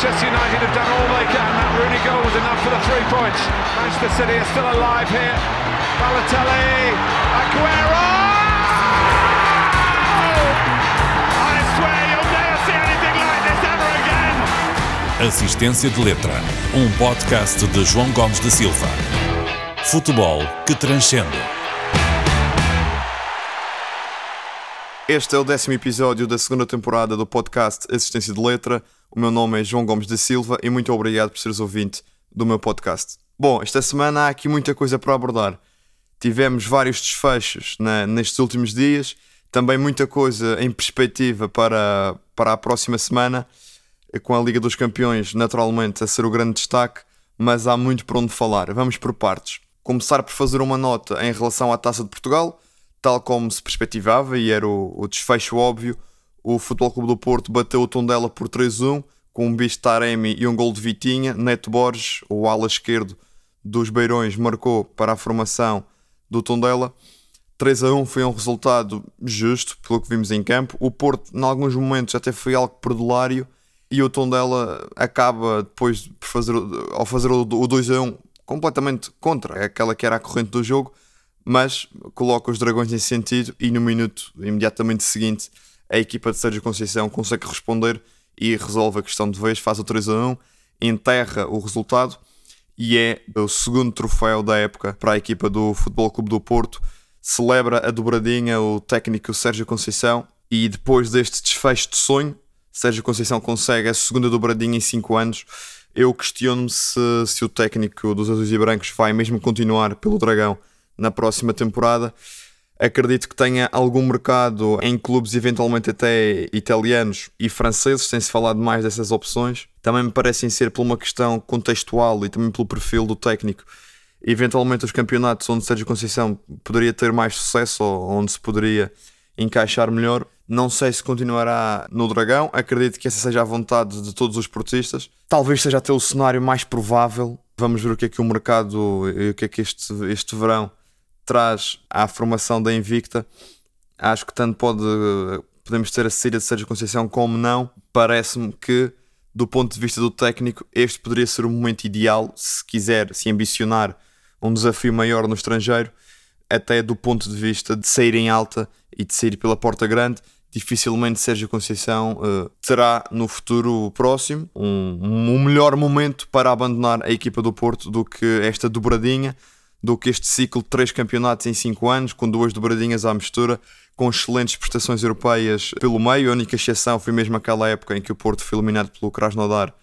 Manchester United have done all they can. That Rooney goal was enough for the three points. Manchester City are still alive here. Balotelli, Aguero! I swear you'll never see anything like this ever again. Assistência de Letra, um podcast de João Gomes da Silva. Futebol que transcende. Este é o décimo episódio da segunda temporada do podcast Assistência de Letra. O meu nome é João Gomes da Silva e muito obrigado por seres ouvinte do meu podcast. Bom, esta semana há aqui muita coisa para abordar. Tivemos vários desfechos na, nestes últimos dias, também muita coisa em perspectiva para, para a próxima semana, com a Liga dos Campeões naturalmente a ser o grande destaque, mas há muito por onde falar. Vamos por partes. Começar por fazer uma nota em relação à Taça de Portugal tal como se perspectivava e era o, o desfecho óbvio, o Futebol Clube do Porto bateu o Tondela por 3-1 com um bicho Taremi e um gol de Vitinha. Neto Borges, o ala esquerdo dos Beirões, marcou para a formação do Tondela. 3 a 1 foi um resultado justo, pelo que vimos em campo. O Porto, em alguns momentos, até foi algo perdulário e o Tondela acaba depois por fazer, ao fazer o 2 a 1 completamente contra aquela que era a corrente do jogo mas coloca os dragões em sentido e no minuto imediatamente seguinte a equipa de Sérgio Conceição consegue responder e resolve a questão de vez, faz o 3 a 1, enterra o resultado e é o segundo troféu da época para a equipa do Futebol Clube do Porto. Celebra a dobradinha o técnico Sérgio Conceição e depois deste desfecho de sonho, Sérgio Conceição consegue a segunda dobradinha em 5 anos. Eu questiono-me se, se o técnico dos Azuis e Brancos vai mesmo continuar pelo Dragão na próxima temporada. Acredito que tenha algum mercado em clubes, eventualmente até italianos e franceses, tem-se falado mais dessas opções. Também me parecem ser por uma questão contextual e também pelo perfil do técnico. Eventualmente, os campeonatos onde Sérgio Conceição poderia ter mais sucesso ou onde se poderia encaixar melhor. Não sei se continuará no Dragão, acredito que essa seja a vontade de todos os portistas. Talvez seja até o cenário mais provável. Vamos ver o que é que o mercado e o que é que este, este verão traz à formação da Invicta, acho que tanto pode podemos ter a saída de Sérgio Conceição como não. Parece-me que, do ponto de vista do técnico, este poderia ser o momento ideal se quiser se ambicionar um desafio maior no estrangeiro, até do ponto de vista de sair em alta e de sair pela porta grande. Dificilmente Sérgio Conceição uh, terá no futuro próximo um, um melhor momento para abandonar a equipa do Porto do que esta dobradinha do que este ciclo de três campeonatos em cinco anos, com duas dobradinhas à mistura, com excelentes prestações europeias pelo meio. A única exceção foi mesmo aquela época em que o Porto foi eliminado pelo Krasnodar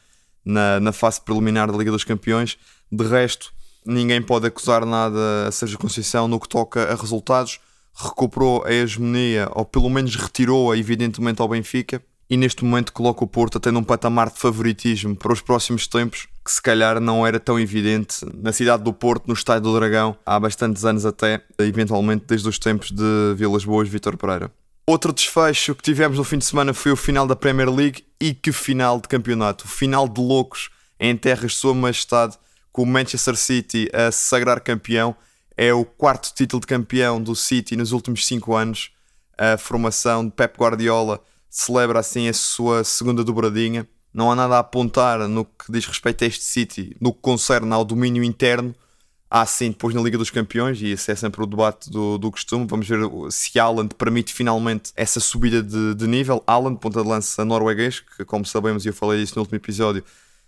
na, na fase preliminar da Liga dos Campeões. De resto, ninguém pode acusar nada a Sérgio Conceição no que toca a resultados. Recuperou a hegemonia, ou pelo menos retirou-a, evidentemente, ao Benfica e neste momento coloca o Porto até num patamar de favoritismo para os próximos tempos que se calhar não era tão evidente na cidade do Porto, no Estádio do Dragão, há bastantes anos até, eventualmente desde os tempos de Vilas Boas Vitor Pereira. Outro desfecho que tivemos no fim de semana foi o final da Premier League e que final de campeonato, o final de loucos em terras de sua majestade, com o Manchester City a se sagrar campeão, é o quarto título de campeão do City nos últimos cinco anos, a formação de Pep Guardiola celebra assim a sua segunda dobradinha. Não há nada a apontar no que diz respeito a este City, no que concerne ao domínio interno. Há sim depois na Liga dos Campeões, e esse é sempre o debate do, do costume. Vamos ver se Haaland permite finalmente essa subida de, de nível. Haaland, ponta de lança norueguês, que como sabemos, e eu falei disso no último episódio,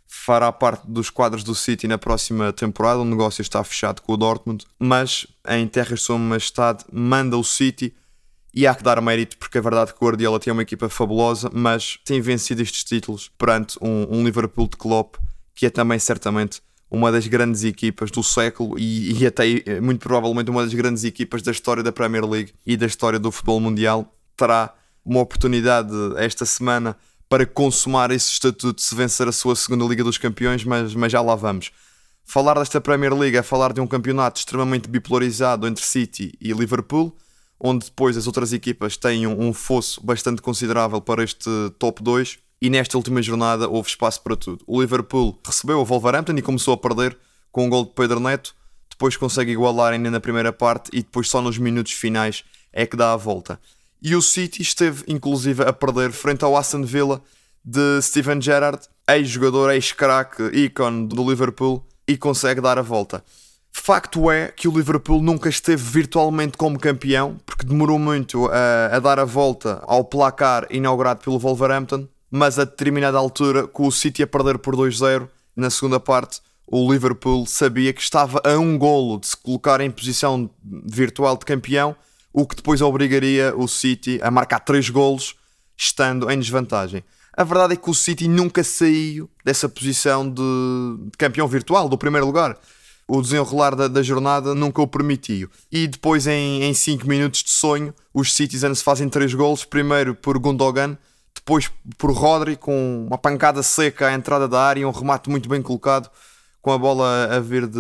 fará parte dos quadros do City na próxima temporada. O negócio está fechado com o Dortmund, mas em terras de sua majestade manda o City e há que dar mérito porque é verdade que o Guardiola tem uma equipa fabulosa, mas tem vencido estes títulos perante um, um Liverpool de Klopp que é também certamente uma das grandes equipas do século e, e, até muito provavelmente uma das grandes equipas da história da Premier League e da história do futebol mundial. Terá uma oportunidade esta semana para consumar esse estatuto se vencer a sua segunda Liga dos Campeões, mas, mas já lá vamos. Falar desta Premier League é falar de um campeonato extremamente bipolarizado entre City e Liverpool onde depois as outras equipas têm um, fosso bastante considerável para este top 2. E nesta última jornada houve espaço para tudo. O Liverpool recebeu o Wolverhampton e começou a perder com um gol de Pedro Neto. Depois consegue igualar ainda na primeira parte e depois só nos minutos finais é que dá a volta. E o City esteve inclusive a perder frente ao Aston Villa de Steven Gerrard, ex-jogador, ex-craque, ícone do Liverpool, e consegue dar a volta. Facto é que o Liverpool nunca esteve virtualmente como campeão, porque demorou muito a, a, dar a volta ao placar inaugurado pelo Wolverhampton, mas a determinada altura, com o City a perder por 2-0 na segunda parte, o Liverpool sabia que estava a um golo de se colocar em posição virtual de campeão, o que depois obrigaria o City a marcar 3 golos, estando em desvantagem. A verdade é que o City nunca saiu dessa posição de campeão virtual, do primeiro lugar. O desenrolar da, da jornada nunca o permitiu. E depois, em 5 minutos de sonho, os Citizens fazem 3 gols. Primeiro por Gundogan, depois por Rodri, com uma pancada seca à entrada da área, um remate muito bem colocado, com a bola a vir de,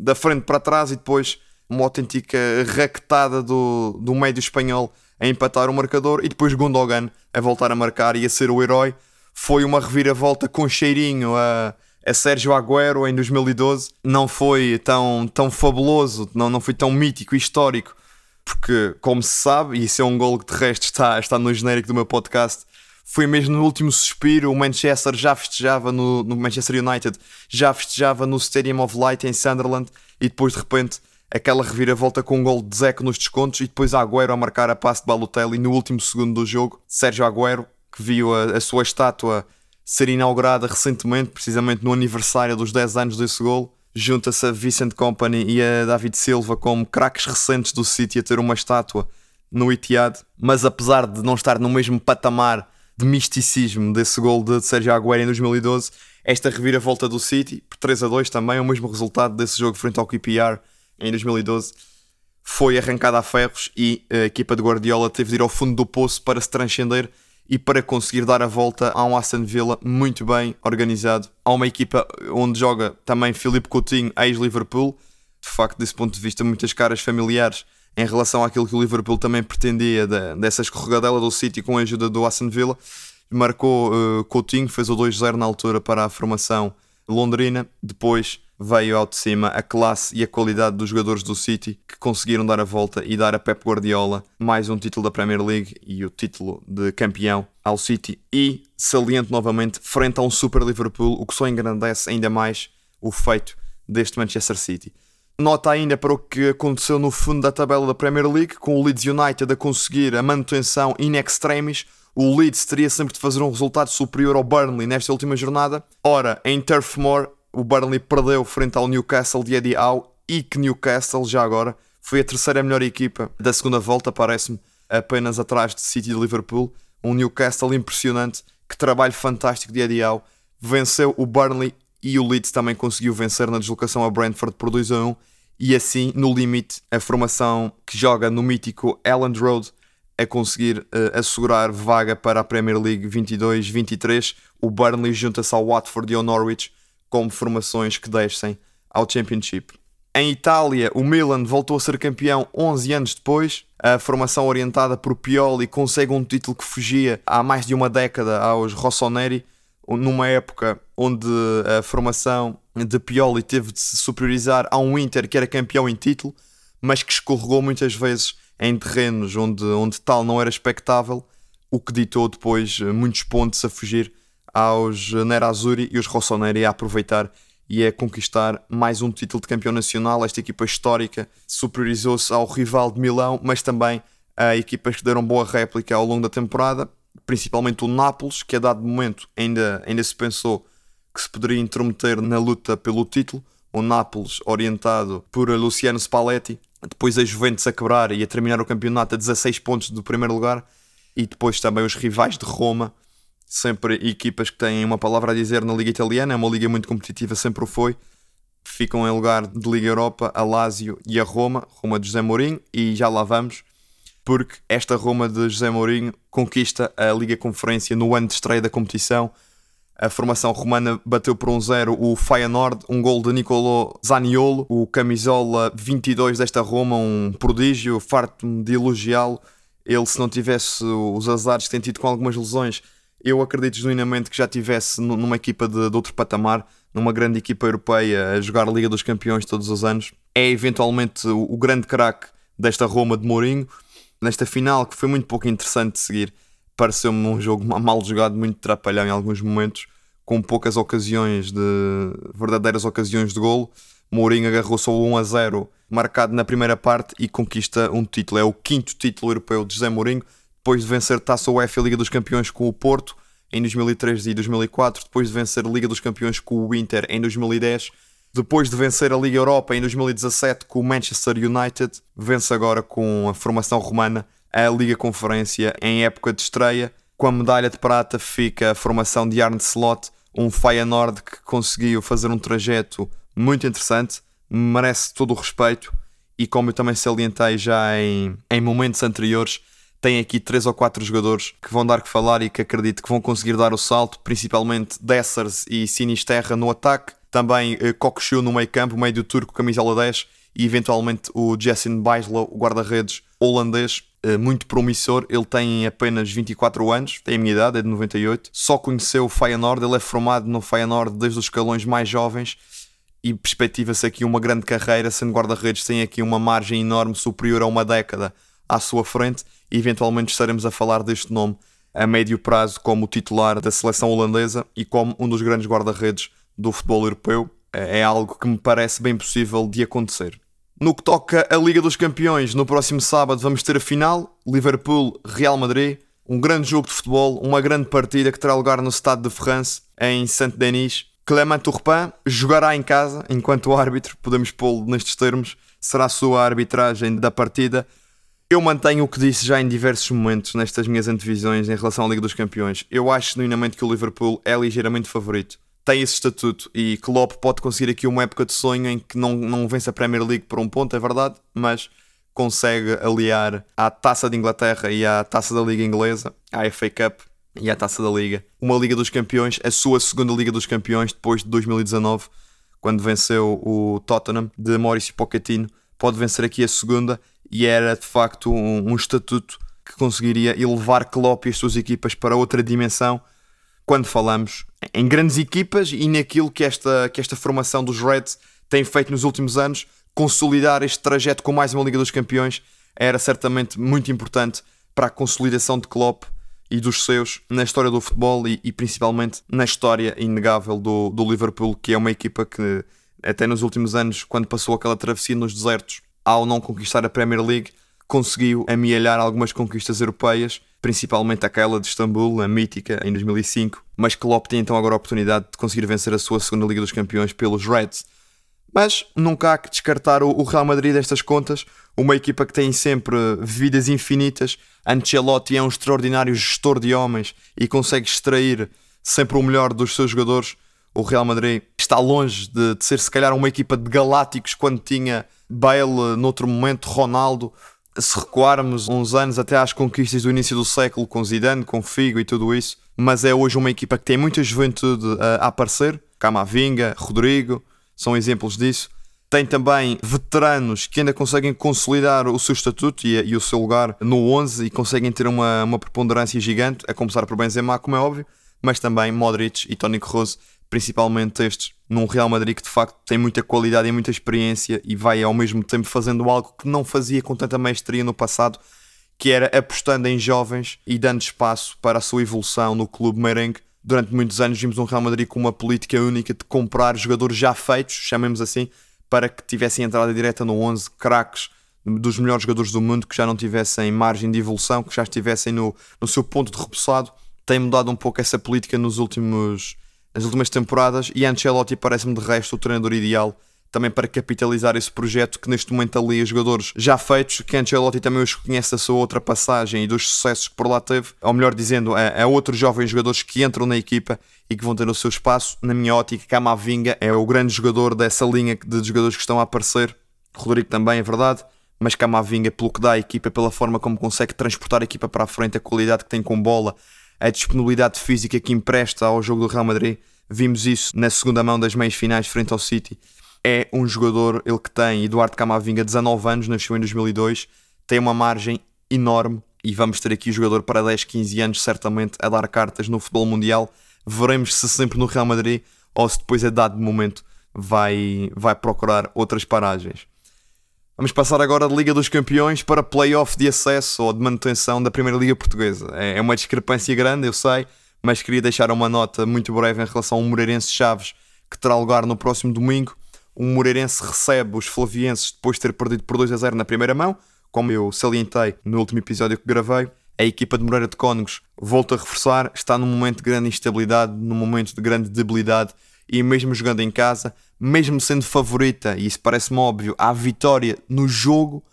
da frente para trás e depois uma autêntica raquetada do, do médio espanhol a empatar o marcador e depois Gundogan a voltar a marcar e a ser o herói. Foi uma reviravolta com cheirinho a, a Sérgio Agüero em 2012. Não foi tão, tão fabuloso, não, não foi tão mítico e histórico, porque, como se sabe, e isso é um gol que de resto está, está no genérico do meu podcast, foi mesmo no último suspiro. O Manchester já festejava no, no Manchester United, já festejava no Stadium of Light em Sunderland e depois de repente aquela reviravolta com um gol de Zeco nos descontos e depois Agüero a marcar a passe de Balotelli no último segundo do jogo. Sérgio Agüero, que viu a, a sua estátua ser inaugurada recentemente, precisamente no aniversário dos 10 anos desse gol, junta-se a Vincent Company e a David Silva como craques recentes do City a ter uma estátua no Etihad, mas apesar de não estar no mesmo patamar de misticismo desse gol de Sérgio Agüero em 2012, esta reviravolta do City, por 3 a 2 também, é o mesmo resultado desse jogo frente ao QPR em 2012, foi arrancada a ferros e a equipa de Guardiola teve de ir ao fundo do poço para se transcender e para conseguir dar a volta a um Aston Villa muito bem organizado. Há uma equipa onde joga também Filipe Coutinho, ex-Liverpool. De facto, desse ponto de vista, muitas caras familiares em relação àquilo que o Liverpool também pretendia de, dessa escorregadela do City com a ajuda do Aston Villa. Marcou uh, Coutinho, fez o 2-0 na altura para a formação londrina. Depois veio ao de cima a classe e a qualidade dos jogadores do City que conseguiram dar a volta e dar a Pep Guardiola mais um título da Premier League e o título de campeão ao City e saliente novamente frente a um Super Liverpool, o que só engrandece ainda mais o feito deste Manchester City. Nota ainda para o que aconteceu no fundo da tabela da Premier League, com o Leeds United a conseguir a manutenção in extremis. O Leeds teria sempre de fazer um resultado superior ao Burnley nesta última jornada. Ora, em Turf Moor, o Burnley perdeu frente ao Newcastle de Eddie Howe e que Newcastle, já agora, foi a terceira melhor equipa da segunda volta, parece-me, apenas atrás de City e Liverpool. Um Newcastle impressionante, que trabalho fantástico de Eddie Howe. Venceu o Burnley e o Leeds também conseguiu vencer na deslocação a Brentford por 2 a 1 e assim, no limite, a formação que joga no mítico Elland Road a conseguir uh, assegurar vaga para a Premier League 22-23. O Burnley junta-se ao Watford e ao Norwich como formações que descem ao Championship. Em Itália, o Milan voltou a ser campeão 11 anos depois. A formação orientada por Pioli consegue um título que fugia há mais de uma década aos Rossoneri, numa época onde a formação de Pioli teve de se superiorizar a um Inter que era campeão em título, mas que escorregou muitas vezes em terrenos onde, onde tal não era expectável, o que ditou depois muitos pontos a fugir aos Nerazzurri e os Rossoneri a aproveitar e a conquistar mais um título de campeão nacional. Esta equipa histórica superiorizou-se ao rival de Milão, mas também a equipas que deram boa réplica ao longo da temporada, principalmente o Nápoles, que a dado momento ainda, ainda se pensou que se poderia intrometer na luta pelo título. O Nápoles, orientado por Luciano Spalletti, depois a Juventus a quebrar e a terminar o campeonato a 16 pontos do primeiro lugar, e depois também os rivais de Roma, sempre equipas que têm uma palavra a dizer na Liga Italiana, é uma liga muito competitiva, sempre o foi. Ficam em lugar de Liga Europa a Lazio e a Roma, Roma de José Mourinho, e já lá vamos, porque esta Roma de José Mourinho conquista a Liga Conferência no ano de estreia da competição. A formação romana bateu por um zero o Feyenoord, um gol de Nicolò Zaniolo, o camisola 22 desta Roma, um prodígio, farto de elogiá-lo. Ele, se não tivesse os azares que tem tido com algumas lesões, eu acredito genuinamente que já tivesse numa equipa de, de outro patamar, numa grande equipa europeia, a jogar a Liga dos Campeões todos os anos. É eventualmente o, o grande craque desta Roma de Mourinho. Nesta final, que foi muito pouco interessante de seguir, pareceu-me um jogo mal jogado, muito trapalhão em alguns momentos, com poucas ocasiões de verdadeiras ocasiões de golo. Mourinho agarrou só o 1 a 0 marcado na primeira parte e conquista um título. É o quinto título europeu de José Mourinho, depois de vencer Taça UEFA e Liga dos Campeões com o Porto em 2003 e 2004, depois de vencer a Liga dos Campeões com o Inter em 2010, depois de vencer a Liga Europa em 2017 com o Manchester United, vence agora com a formação romana a Liga Conferência em época de estreia. Com a medalha de prata fica a formação de Arne Slot, um Feyenoord que conseguiu fazer um trajeto muito interessante, merece todo o respeito e como eu também salientei já em, em momentos anteriores, tem aqui três ou quatro jogadores que vão dar que falar e que acredito que vão conseguir dar o salto, principalmente Dessers e Sinisterra no ataque, também eh, Kokushu no meio campo, meio do turco, camisola 10 e eventualmente o Jason Beislow, o guarda-redes holandês, eh, muito promissor. Ele tem apenas 24 anos, tem a minha idade, é de 98. Só conheceu o Feyenoord, ele é formado no Feyenoord desde os escalões mais jovens e perspectiva-se aqui uma grande carreira, sendo guarda-redes tem aqui uma margem enorme, superior a uma década à sua frente e eventualmente estaremos a falar deste nome a médio prazo como titular da seleção holandesa e como um dos grandes guarda-redes do futebol europeu. É, é algo que me parece bem possível de acontecer. No que toca à Liga dos Campeões, no próximo sábado vamos ter a final: Liverpool-Real Madrid. Um grande jogo de futebol, uma grande partida que terá lugar no Stade de France, em Saint-Denis. Clément Turpin jogará em casa, enquanto árbitro, podemos pô-lo nestes termos, será a sua arbitragem da partida. Eu mantenho o que disse já em diversos momentos nestas minhas antevisões em relação à Liga dos Campeões. Eu acho genuinamente que o Liverpool é ligeiramente favorito tem esse estatuto e Klopp pode conseguir aqui uma época de sonho em que não, não vence a Premier League por um ponto, é verdade, mas consegue aliar à Taça de Inglaterra e à Taça da Liga Inglesa, à FA Cup e à Taça da Liga. Uma Liga dos Campeões, a sua segunda Liga dos Campeões depois de 2019, quando venceu o Tottenham de Mauricio Pochettino, pode vencer aqui a segunda e era de facto um, um estatuto que conseguiria elevar Klopp e as suas equipas para outra dimensão quando falamos em grandes equipas e naquilo que esta, que esta formação dos Reds tem feito nos últimos anos, consolidar este trajeto com mais uma Liga dos Campeões era certamente muito importante para a consolidação de Klopp e dos seus na história do futebol e, e principalmente na história inegável do, do Liverpool, que é uma equipa que até nos últimos anos, quando passou aquela travessia nos desertos, ao não conquistar a Premier League, conseguiu amealhar algumas conquistas europeias principalmente aquela de Istambul, a mítica, em 2005, mas Klopp tem então agora a oportunidade de conseguir vencer a sua segunda Liga dos Campeões pelos Reds. Mas nunca há que descartar o Real Madrid destas contas, uma equipa que tem sempre vidas infinitas. Ancelotti é um extraordinário gestor de homens e consegue extrair sempre o melhor dos seus jogadores. O Real Madrid está longe de, de ser, se calhar, uma equipa de galácticos quando tinha Bale noutro momento, Ronaldo, se recuarmos uns anos até às conquistas do início do século com Zidane, com Figo e tudo isso, mas é hoje uma equipa que tem muita juventude a, aparecer, Camavinga, Rodrigo, são exemplos disso. Tem também veteranos que ainda conseguem consolidar o seu estatuto e, e o seu lugar no 11 e conseguem ter uma, uma preponderância gigante, a começar por Benzema, como é óbvio, mas também Modric e Toni Kroos principalmente estes, num Real Madrid que de facto tem muita qualidade e muita experiência e vai ao mesmo tempo fazendo algo que não fazia com tanta maestria no passado, que era apostando em jovens e dando espaço para a sua evolução no clube merengue. Durante muitos anos vimos um Real Madrid com uma política única de comprar jogadores já feitos, chamemos assim, para que tivessem entrada direta no 11 craques dos melhores jogadores do mundo, que já não tivessem margem de evolução, que já estivessem no, no seu ponto de repousado. Tem mudado um pouco essa política nos últimos as últimas temporadas e Ancelotti parece-me de resto o treinador ideal também para capitalizar esse projeto que neste momento ali jogadores já feitos, que Ancelotti também os conhece da sua outra passagem e dos sucessos que por lá teve, ou melhor dizendo, a, a outros jovens jogadores que entram na equipa e que vão ter o seu espaço. Na minha ótica, Camavinga é o grande jogador dessa linha de jogadores que estão a aparecer. Rodrigo também, é verdade. Mas Camavinga, pelo que dá à equipa, pela forma como consegue transportar a equipa para a frente, a qualidade que tem com bola, a disponibilidade física que empresta ao jogo do Real Madrid, vimos isso na segunda mão das meias finais frente ao City. É um jogador, ele que tem, Eduardo Camavinga, 19 anos, nasceu em 2002, tem uma margem enorme e vamos ter aqui o jogador para 10, 15 anos, certamente, a dar cartas no futebol mundial. Veremos se sempre no Real Madrid ou se depois, a dado momento, vai, vai procurar outras paragens. Vamos passar agora de Liga dos Campeões para playoff de acesso ou de manutenção da Primeira Liga Portuguesa. É, é uma discrepância grande, eu sei, mas queria deixar uma nota muito breve em relação ao Moreirense Chaves, que terá lugar no próximo domingo. O Moreirense recebe os Flavienses depois de ter perdido por 2 a 0 na primeira mão, como eu salientei no último episódio que gravei. A equipa de Moreira de Cónegos, volta a reforçar, está num momento de grande instabilidade, num momento de grande debilidade e mesmo jogando em casa, mesmo sendo favorita, e isso parece-me óbvio, à vitória no jogo,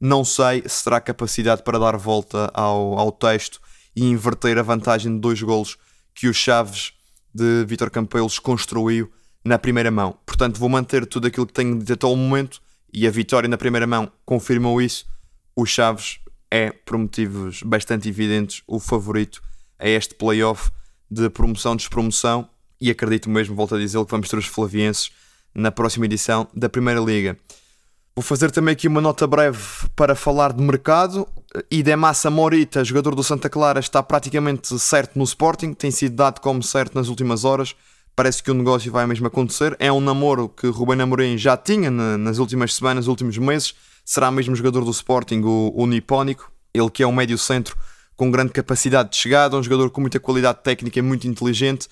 não sei se terá capacidade para dar volta ao, ao texto e inverter a vantagem de dois golos que o Chaves de Vitor Campelos construiu na primeira mão. Portanto, vou manter tudo aquilo que tenho dito até o momento e a vitória na primeira mão confirmou isso. O Chaves é, por motivos bastante evidentes, o favorito a este playoff de promoção-despromoção e acredito mesmo, volto a dizer, que vamos ter os flavienses na próxima edição da Primeira Liga. Vou fazer também aqui uma nota breve para falar de mercado. Idemassa Morita, jogador do Santa Clara, está praticamente certo no Sporting, tem sido dado como certo nas últimas horas. Parece que o negócio vai mesmo acontecer. É um namoro que Rubén Amorim já tinha nas últimas semanas, nos últimos meses. Será mesmo jogador do Sporting, o, o Nipónico. Ele que é um médio centro com grande capacidade de chegada, um jogador com muita qualidade técnica e muito inteligente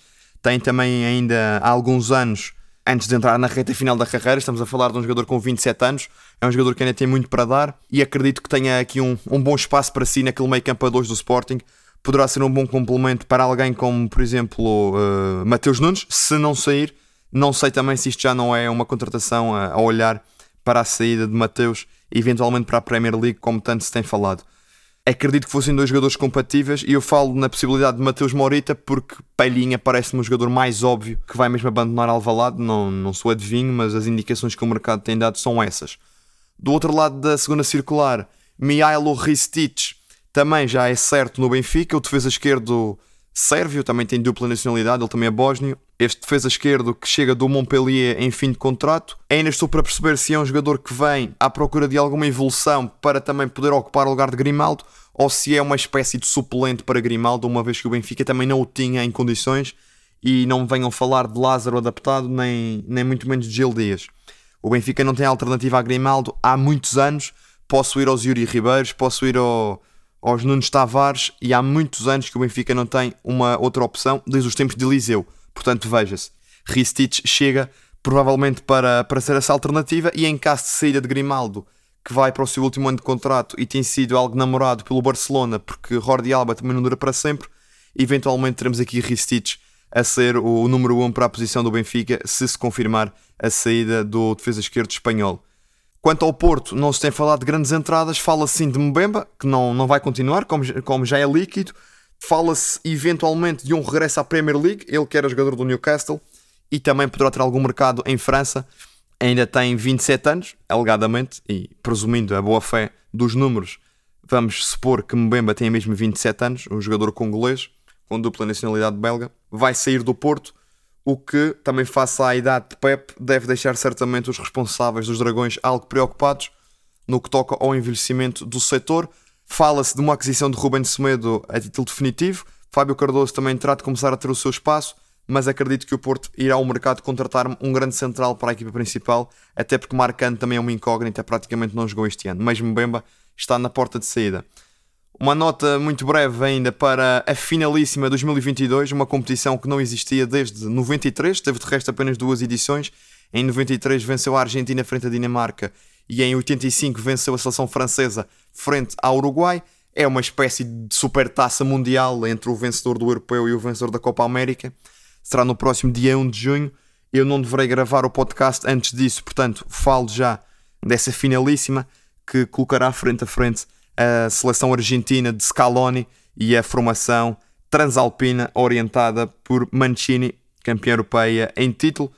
tem também ainda há alguns anos, antes de entrar na reta final da carreira, estamos a falar de um jogador com 27 anos, é um jogador que ainda tem muito para dar e acredito que tenha aqui um, um bom espaço para si naquele meio campo a 2 do Sporting. Poderá ser um bom complemento para alguém como, por exemplo, uh, Mateus Nunes, se não sair. Não sei também se isto já não é uma contratação a, a olhar para a saída de Mateus, eventualmente para a Premier League, como tanto se tem falado acredito que fossem dois jogadores compatíveis e eu falo na possibilidade de Mateus Morita porque Palhinha parece-me um jogador mais óbvio que vai mesmo abandonar Alvalade, não, não sou adivinho, mas as indicações que o mercado tem dado são essas. Do outro lado da segunda circular, Mihailo Ristic também já é certo no Benfica, o defesa esquerdo sérvio, também tem dupla nacionalidade, ele também é bósnio. Este defesa esquerdo que chega do Montpellier em fim de contrato. Ainda estou para perceber se é um jogador que vem à procura de alguma evolução para também poder ocupar o lugar de Grimaldo ou se é uma espécie de suplente para Grimaldo, uma vez que o Benfica também não o tinha em condições e não venham falar de Lázaro adaptado, nem, nem muito menos de Gil Dias. O Benfica não tem alternativa a Grimaldo há muitos anos. Posso ir aos Yuri Ribeiros, posso ir ao, aos Nunes Tavares e há muitos anos que o Benfica não tem uma outra opção desde os tempos de Eliseu. Portanto, veja-se, Ristich chega provavelmente para, para ser essa alternativa e em caso de saída de Grimaldo, que vai para o seu último ano de contrato e tem sido algo namorado pelo Barcelona, porque Jordi Alba também não dura para sempre, eventualmente teremos aqui Ristich a ser o número 1 um para a posição do Benfica, se se confirmar a saída do defesa esquerdo espanhol. Quanto ao Porto, não se tem falado de grandes entradas, fala-se sim de Mbemba, que não, não vai continuar, como, como já é líquido. Fala-se eventualmente de um regresso à Premier League, ele que era jogador do Newcastle, e também poderá ter algum mercado em França. Ainda tem 27 anos, alegadamente, e presumindo a boa fé dos números, vamos supor que Mbemba tem mesmo 27 anos, um jogador congolês, com dupla nacionalidade belga, vai sair do Porto o que, também face à idade de Pep, deve deixar certamente os responsáveis dos Dragões algo preocupados no que toca ao envelhecimento do setor. Fala-se de uma aquisição de Ruben Semedo a título definitivo. Fábio Cardoso também terá de começar a ter o seu espaço, mas acredito que o Porto irá ao mercado contratar um grande central para a equipa principal, até porque Marcano também é uma incógnita, praticamente não jogou este ano. Mesmo Bemba está na porta de saída. Uma nota muito breve ainda para a finalíssima 2022, uma competição que não existia desde 93, teve de resto apenas duas edições. Em 93 venceu a Argentina frente à Dinamarca e em 85 venceu a seleção francesa frente ao Uruguai. É uma espécie de super taça mundial entre o vencedor do Europeu e o vencedor da Copa América. Será no próximo dia 1 de junho. Eu não deverei gravar o podcast antes disso, portanto, falo já dessa finalíssima que colocará frente a frente a seleção argentina de Scaloni e a formação transalpina orientada por Mancini, campeã europeia em título.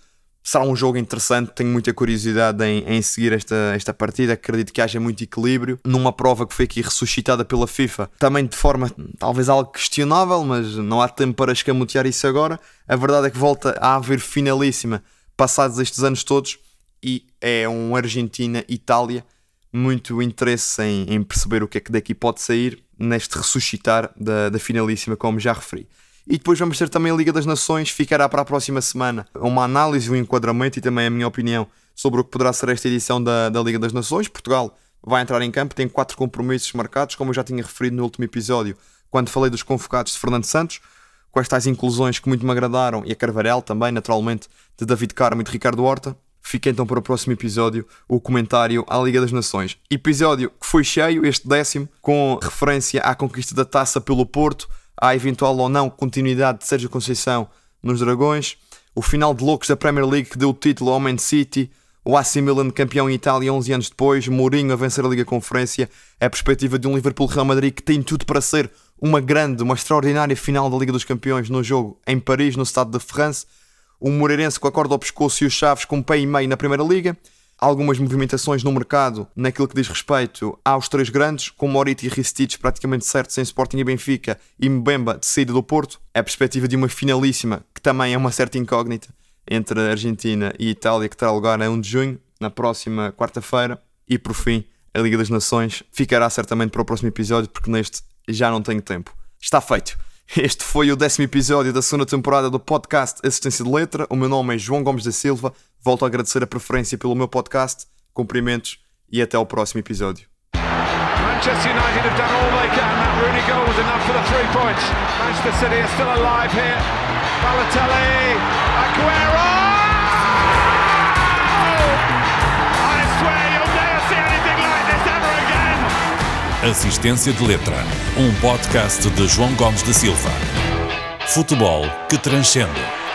Será um jogo interessante, tenho muita curiosidade em, em, seguir esta, esta partida. Acredito que haja muito equilíbrio numa prova que foi aqui ressuscitada pela FIFA, também de forma talvez algo questionável, mas não há tempo para escamotear isso agora. A verdade é que volta a haver finalíssima passados estes anos todos e é um Argentina-Itália muito interesse em, em, perceber o que é que daqui pode sair neste ressuscitar da, da finalíssima, como já referi. E depois vamos ter também a Liga das Nações, ficará para a próxima semana uma análise, um enquadramento e também a minha opinião sobre o que poderá ser esta edição da, da Liga das Nações. Portugal vai entrar em campo, tem quatro compromissos marcados, como eu já tinha referido no último episódio, quando falei dos convocados de Fernando Santos, com estas inclusões que muito me agradaram, e a Carvarel também, naturalmente, de David Carmo e de Ricardo Horta. Fica então para o próximo episódio o comentário à Liga das Nações. Episódio que foi cheio, este décimo, com referência à conquista da taça pelo Porto, à eventual ou não continuidade de Sérgio Conceição nos Dragões, o final de loucos da Premier League que deu o título ao Man City, o AC Milan campeão em Itália 11 anos depois, Mourinho a vencer a Liga Conferência, a perspectiva de um Liverpool-Real Madrid que tem tudo para ser uma grande, uma extraordinária final da Liga dos Campeões no jogo em Paris, no Stade de France, o Moreirense com a corda ao pescoço e os Chaves com pé e meio na Primeira Liga, algumas movimentações no mercado naquilo que diz respeito aos três grandes, com Morita e Ristich praticamente certos em Sporting e Benfica e Mbemba de saída do Porto, a perspectiva de uma finalíssima que também é uma certa incógnita entre a Argentina e a Itália que terá lugar a 1 de junho, na próxima quarta-feira, e por fim a Liga das Nações ficará certamente para o próximo episódio porque neste já não tenho tempo. Está feito! Este foi o décimo episódio da segunda temporada do podcast Assistência de Letra. O meu nome é João Gomes da Silva. Volto a agradecer a preferência pelo meu podcast. Cumprimentos e até ao próximo episódio. Manchester United have done all they can. That Rooney goal was enough for the three points. Manchester City are still alive here. Balotelli, Aguero! Assistência de Letra, um podcast de João Gomes da Silva. Futebol que transcende.